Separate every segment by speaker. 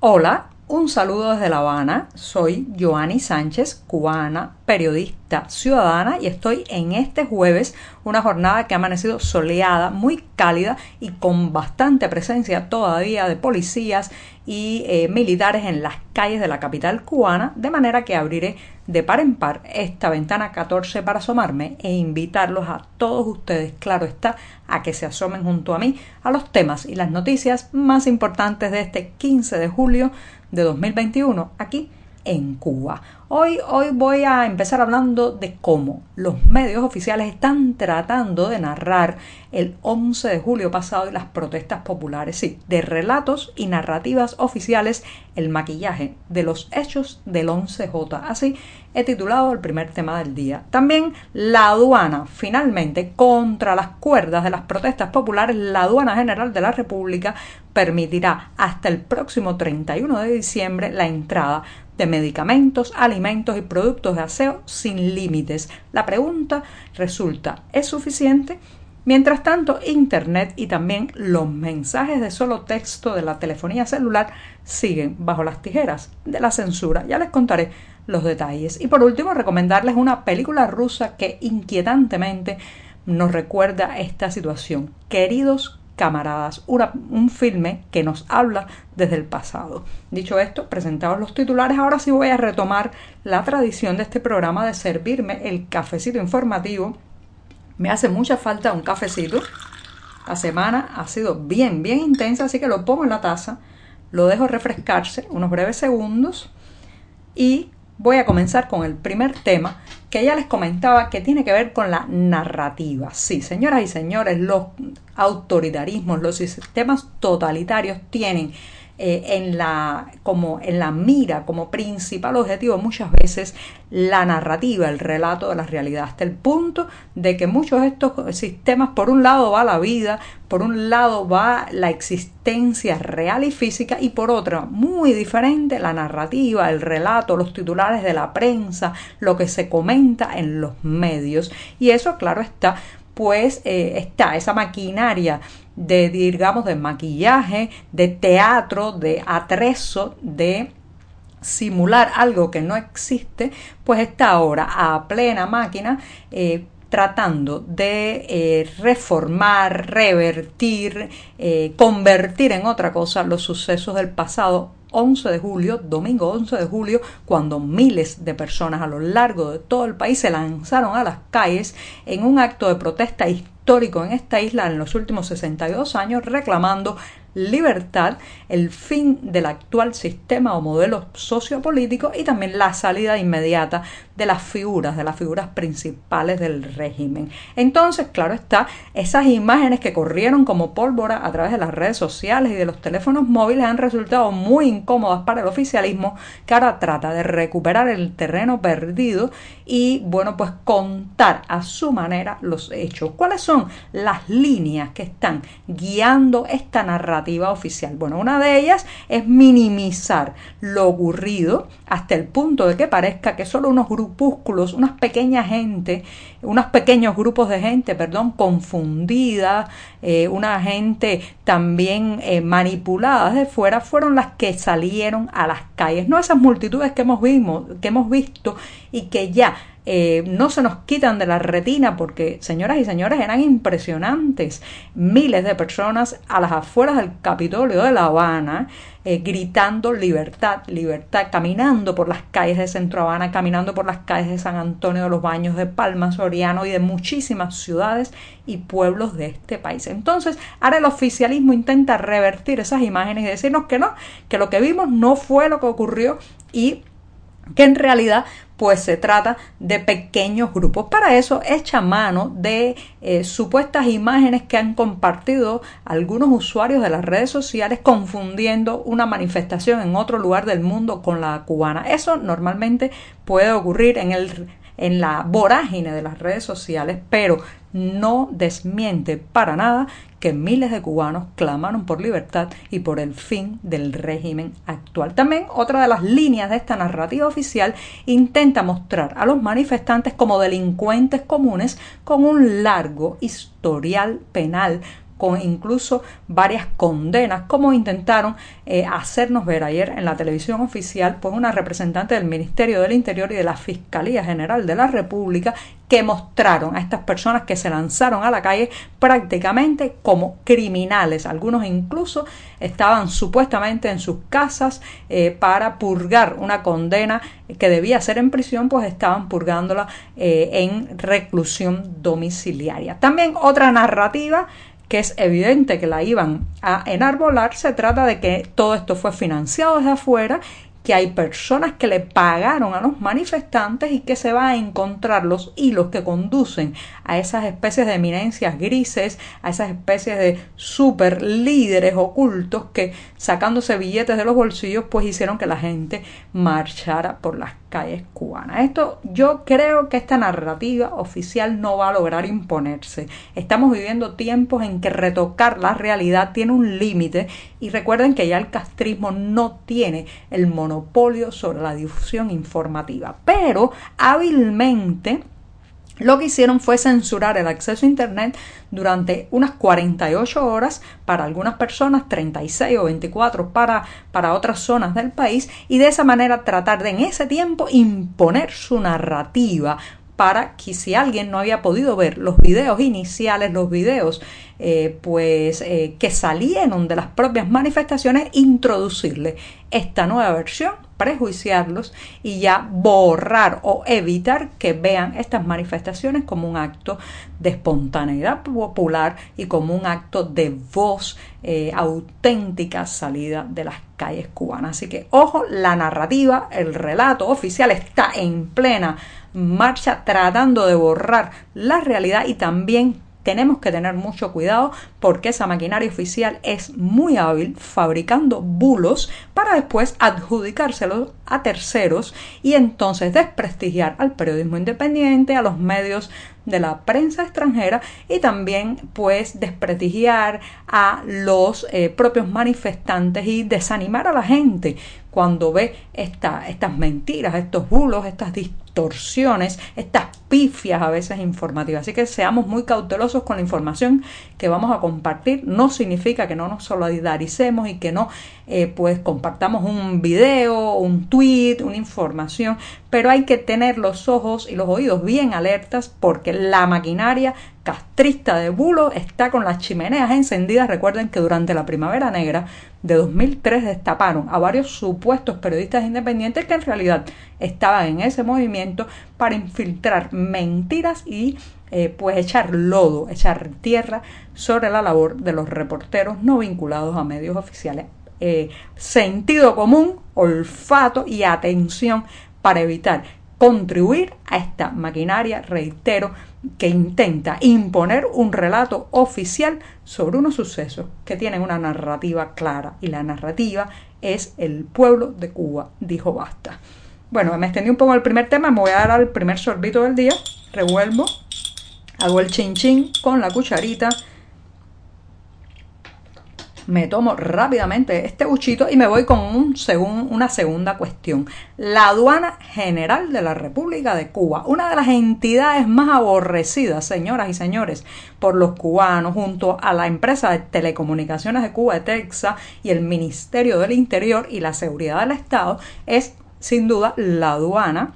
Speaker 1: Hola, un saludo desde La Habana. Soy Joanny Sánchez, cubana, periodista ciudadana y estoy en este jueves, una jornada que ha amanecido soleada, muy cálida y con bastante presencia todavía de policías y eh, militares en las calles de la capital cubana, de manera que abriré de par en par esta ventana 14 para asomarme e invitarlos a todos ustedes, claro está, a que se asomen junto a mí a los temas y las noticias más importantes de este 15 de julio de 2021 aquí en Cuba. Hoy, hoy voy a empezar hablando de cómo los medios oficiales están tratando de narrar el 11 de julio pasado y las protestas populares, sí, de relatos y narrativas oficiales, el maquillaje de los hechos del 11J. Así he titulado el primer tema del día. También la aduana, finalmente, contra las cuerdas de las protestas populares, la aduana general de la República permitirá hasta el próximo 31 de diciembre la entrada de medicamentos, alimentos y productos de aseo sin límites. La pregunta resulta, ¿es suficiente? Mientras tanto, Internet y también los mensajes de solo texto de la telefonía celular siguen bajo las tijeras de la censura. Ya les contaré los detalles. Y por último, recomendarles una película rusa que inquietantemente nos recuerda esta situación. Queridos camaradas, un filme que nos habla desde el pasado. Dicho esto, presentados los titulares, ahora sí voy a retomar la tradición de este programa de servirme el cafecito informativo. Me hace mucha falta un cafecito. La semana ha sido bien, bien intensa, así que lo pongo en la taza, lo dejo refrescarse unos breves segundos y voy a comenzar con el primer tema que ya les comentaba que tiene que ver con la narrativa. Sí, señoras y señores, los autoritarismos, los sistemas totalitarios tienen eh, en, la, como en la mira, como principal objetivo muchas veces la narrativa, el relato de la realidad, hasta el punto de que muchos de estos sistemas, por un lado va la vida, por un lado va la existencia real y física y por otra, muy diferente, la narrativa, el relato, los titulares de la prensa, lo que se comenta en los medios. Y eso, claro está, pues eh, está esa maquinaria de, digamos, de maquillaje, de teatro, de atrezo, de simular algo que no existe, pues está ahora a plena máquina eh, tratando de eh, reformar, revertir, eh, convertir en otra cosa los sucesos del pasado 11 de julio, domingo 11 de julio, cuando miles de personas a lo largo de todo el país se lanzaron a las calles en un acto de protesta histórico en esta isla en los últimos 62 años reclamando libertad, el fin del actual sistema o modelo sociopolítico y también la salida inmediata de las figuras, de las figuras principales del régimen. Entonces, claro está, esas imágenes que corrieron como pólvora a través de las redes sociales y de los teléfonos móviles han resultado muy incómodas para el oficialismo que ahora trata de recuperar el terreno perdido y, bueno, pues contar a su manera los hechos. ¿Cuáles son las líneas que están guiando esta narrativa? oficial. Bueno, una de ellas es minimizar lo ocurrido hasta el punto de que parezca que solo unos grupúsculos, unas pequeñas gente, unos pequeños grupos de gente, perdón, confundida, eh, una gente también eh, manipulada de fuera, fueron las que salieron a las calles. No esas multitudes que hemos, que hemos visto y que ya eh, no se nos quitan de la retina porque, señoras y señores, eran impresionantes. Miles de personas a las afueras del Capitolio de La Habana eh, gritando libertad, libertad, caminando por las calles de Centro Habana, caminando por las calles de San Antonio de los Baños, de Palma, Y de muchísimas ciudades y pueblos de este país. Entonces, ahora el oficialismo intenta revertir esas imágenes y decirnos que no, que lo que vimos no fue lo que ocurrió y que en realidad pues se trata de pequeños grupos. Para eso echa mano de eh, supuestas imágenes que han compartido algunos usuarios de las redes sociales confundiendo una manifestación en otro lugar del mundo con la cubana. Eso normalmente puede ocurrir en el en la vorágine de las redes sociales, pero no desmiente para nada que miles de cubanos clamaron por libertad y por el fin del régimen actual. También otra de las líneas de esta narrativa oficial intenta mostrar a los manifestantes como delincuentes comunes con un largo historial penal con incluso varias condenas, como intentaron eh, hacernos ver ayer en la televisión oficial, pues una representante del Ministerio del Interior y de la Fiscalía General de la República que mostraron a estas personas que se lanzaron a la calle prácticamente como criminales. Algunos incluso estaban supuestamente en sus casas eh, para purgar una condena que debía ser en prisión, pues estaban purgándola eh, en reclusión domiciliaria. También otra narrativa que es evidente que la iban a enarbolar, se trata de que todo esto fue financiado desde afuera que hay personas que le pagaron a los manifestantes y que se van a encontrar los hilos que conducen a esas especies de eminencias grises, a esas especies de super líderes ocultos que sacándose billetes de los bolsillos pues hicieron que la gente marchara por las calles cubanas. Esto yo creo que esta narrativa oficial no va a lograr imponerse. Estamos viviendo tiempos en que retocar la realidad tiene un límite y recuerden que ya el castrismo no tiene el monopolio sobre la difusión informativa, pero hábilmente lo que hicieron fue censurar el acceso a Internet durante unas 48 horas para algunas personas, 36 o 24 para, para otras zonas del país y de esa manera tratar de en ese tiempo imponer su narrativa para que si alguien no había podido ver los videos iniciales, los videos eh, pues eh, que salieron de las propias manifestaciones, introducirle esta nueva versión, prejuiciarlos y ya borrar o evitar que vean estas manifestaciones como un acto de espontaneidad popular y como un acto de voz eh, auténtica salida de las calles cubanas. Así que ojo, la narrativa, el relato oficial está en plena marcha tratando de borrar la realidad y también tenemos que tener mucho cuidado porque esa maquinaria oficial es muy hábil fabricando bulos para después adjudicárselos a terceros y entonces desprestigiar al periodismo independiente, a los medios de la prensa extranjera y también pues desprestigiar a los eh, propios manifestantes y desanimar a la gente cuando ve estas mentiras, estos bulos, estas distorsiones, estas pifias a veces informativas. Así que seamos muy cautelosos con la información que vamos a compartir. No significa que no nos solidaricemos y que no eh, pues compartamos un video, un tweet, una información, pero hay que tener los ojos y los oídos bien alertas porque la maquinaria castrista de Bulo está con las chimeneas encendidas. Recuerden que durante la Primavera Negra de 2003 destaparon a varios supuestos periodistas independientes que en realidad estaban en ese movimiento para infiltrar mentiras y eh, pues echar lodo, echar tierra sobre la labor de los reporteros no vinculados a medios oficiales. Eh, sentido común, olfato y atención para evitar contribuir a esta maquinaria, reitero, que intenta imponer un relato oficial sobre unos sucesos que tienen una narrativa clara y la narrativa es el pueblo de Cuba dijo basta. Bueno, me extendí un poco el primer tema, me voy a dar al primer sorbito del día, revuelvo, hago el chin chin con la cucharita me tomo rápidamente este buchito y me voy con un una segunda cuestión. La aduana general de la República de Cuba, una de las entidades más aborrecidas, señoras y señores, por los cubanos, junto a la empresa de telecomunicaciones de Cuba, de Texas, y el Ministerio del Interior y la Seguridad del Estado, es sin duda la aduana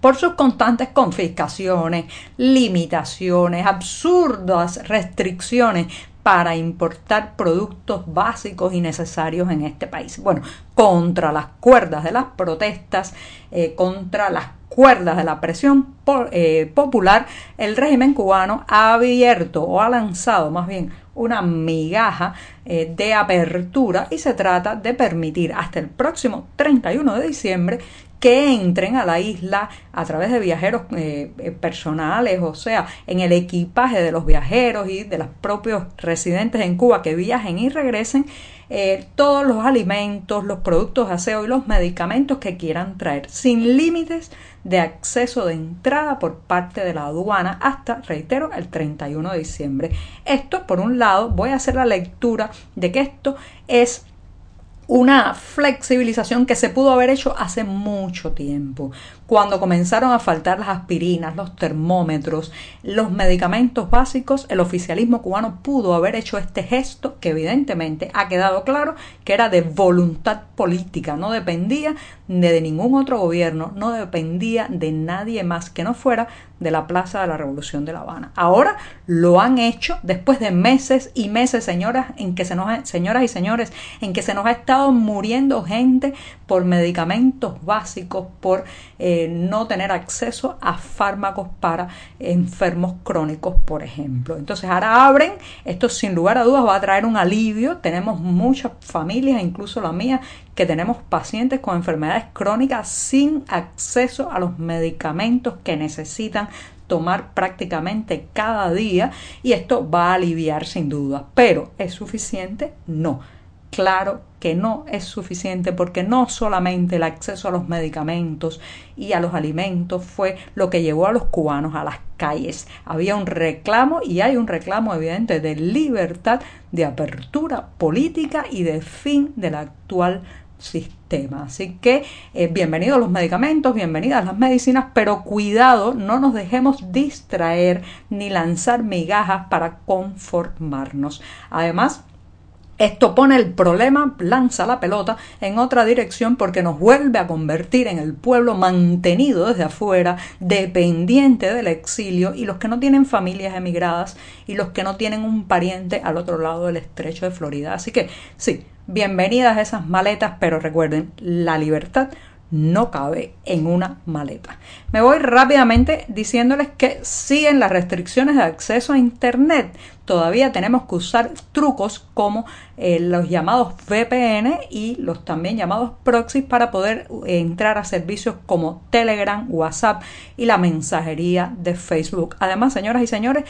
Speaker 1: por sus constantes confiscaciones, limitaciones, absurdas restricciones para importar productos básicos y necesarios en este país. Bueno, contra las cuerdas de las protestas, eh, contra las cuerdas de la presión eh, popular, el régimen cubano ha abierto o ha lanzado más bien una migaja eh, de apertura y se trata de permitir hasta el próximo 31 de diciembre que entren a la isla a través de viajeros eh, eh, personales, o sea, en el equipaje de los viajeros y de los propios residentes en Cuba que viajen y regresen, eh, todos los alimentos, los productos de aseo y los medicamentos que quieran traer, sin límites de acceso de entrada por parte de la aduana hasta, reitero, el 31 de diciembre. Esto, por un lado, voy a hacer la lectura de que esto es una flexibilización que se pudo haber hecho hace mucho tiempo, cuando comenzaron a faltar las aspirinas, los termómetros, los medicamentos básicos, el oficialismo cubano pudo haber hecho este gesto que evidentemente ha quedado claro que era de voluntad política, no dependía de ningún otro gobierno, no dependía de nadie más que no fuera de la Plaza de la Revolución de La Habana. Ahora lo han hecho después de meses y meses, señoras, en que se nos señoras y señores, en que se nos ha estado muriendo gente por medicamentos básicos, por eh, no tener acceso a fármacos para enfermos crónicos, por ejemplo. Entonces ahora abren, esto sin lugar a dudas va a traer un alivio. Tenemos muchas familias, incluso la mía, que tenemos pacientes con enfermedades crónicas sin acceso a los medicamentos que necesitan tomar prácticamente cada día y esto va a aliviar sin duda. Pero ¿es suficiente? No Claro que no es suficiente porque no solamente el acceso a los medicamentos y a los alimentos fue lo que llevó a los cubanos a las calles. Había un reclamo y hay un reclamo evidente de libertad, de apertura política y de fin del actual sistema. Así que eh, bienvenidos los medicamentos, bienvenidas las medicinas, pero cuidado, no nos dejemos distraer ni lanzar migajas para conformarnos. Además, esto pone el problema, lanza la pelota en otra dirección porque nos vuelve a convertir en el pueblo mantenido desde afuera, dependiente del exilio y los que no tienen familias emigradas y los que no tienen un pariente al otro lado del estrecho de Florida. Así que sí, bienvenidas esas maletas, pero recuerden, la libertad no cabe en una maleta. Me voy rápidamente diciéndoles que siguen las restricciones de acceso a Internet. Todavía tenemos que usar trucos como eh, los llamados VPN y los también llamados proxies para poder eh, entrar a servicios como Telegram, WhatsApp y la mensajería de Facebook. Además, señoras y señores,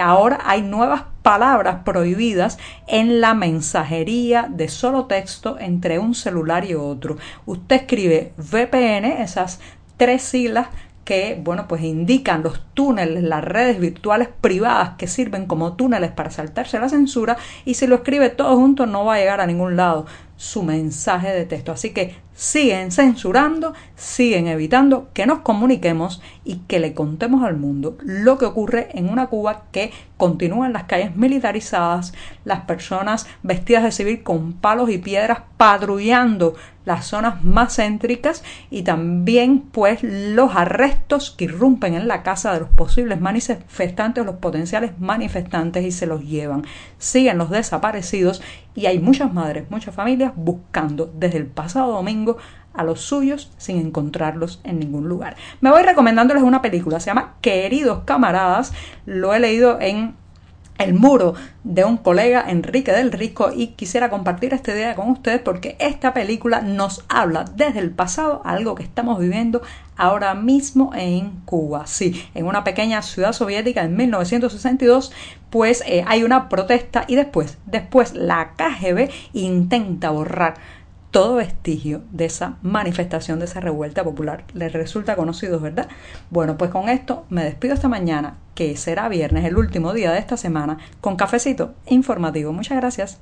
Speaker 1: ahora hay nuevas palabras prohibidas en la mensajería de solo texto entre un celular y otro. Usted escribe VPN, esas tres siglas que, bueno, pues indican los túneles, las redes virtuales privadas que sirven como túneles para saltarse la censura y si lo escribe todo junto no va a llegar a ningún lado su mensaje de texto. Así que siguen censurando, siguen evitando que nos comuniquemos y que le contemos al mundo lo que ocurre en una Cuba que continúa en las calles militarizadas, las personas vestidas de civil con palos y piedras patrullando las zonas más céntricas y también pues los arrestos que irrumpen en la casa de los posibles manifestantes o los potenciales manifestantes y se los llevan. Siguen los desaparecidos y hay muchas madres, muchas familias buscando desde el pasado domingo a los suyos sin encontrarlos en ningún lugar. Me voy recomendándoles una película, se llama Queridos camaradas, lo he leído en el muro de un colega, Enrique del Rico, y quisiera compartir esta idea con ustedes porque esta película nos habla desde el pasado algo que estamos viviendo ahora mismo en Cuba. Sí, en una pequeña ciudad soviética en 1962, pues eh, hay una protesta y después, después la KGB intenta borrar todo vestigio de esa manifestación, de esa revuelta popular. Les resulta conocido, ¿verdad? Bueno, pues con esto me despido esta mañana, que será viernes, el último día de esta semana, con cafecito informativo. Muchas gracias.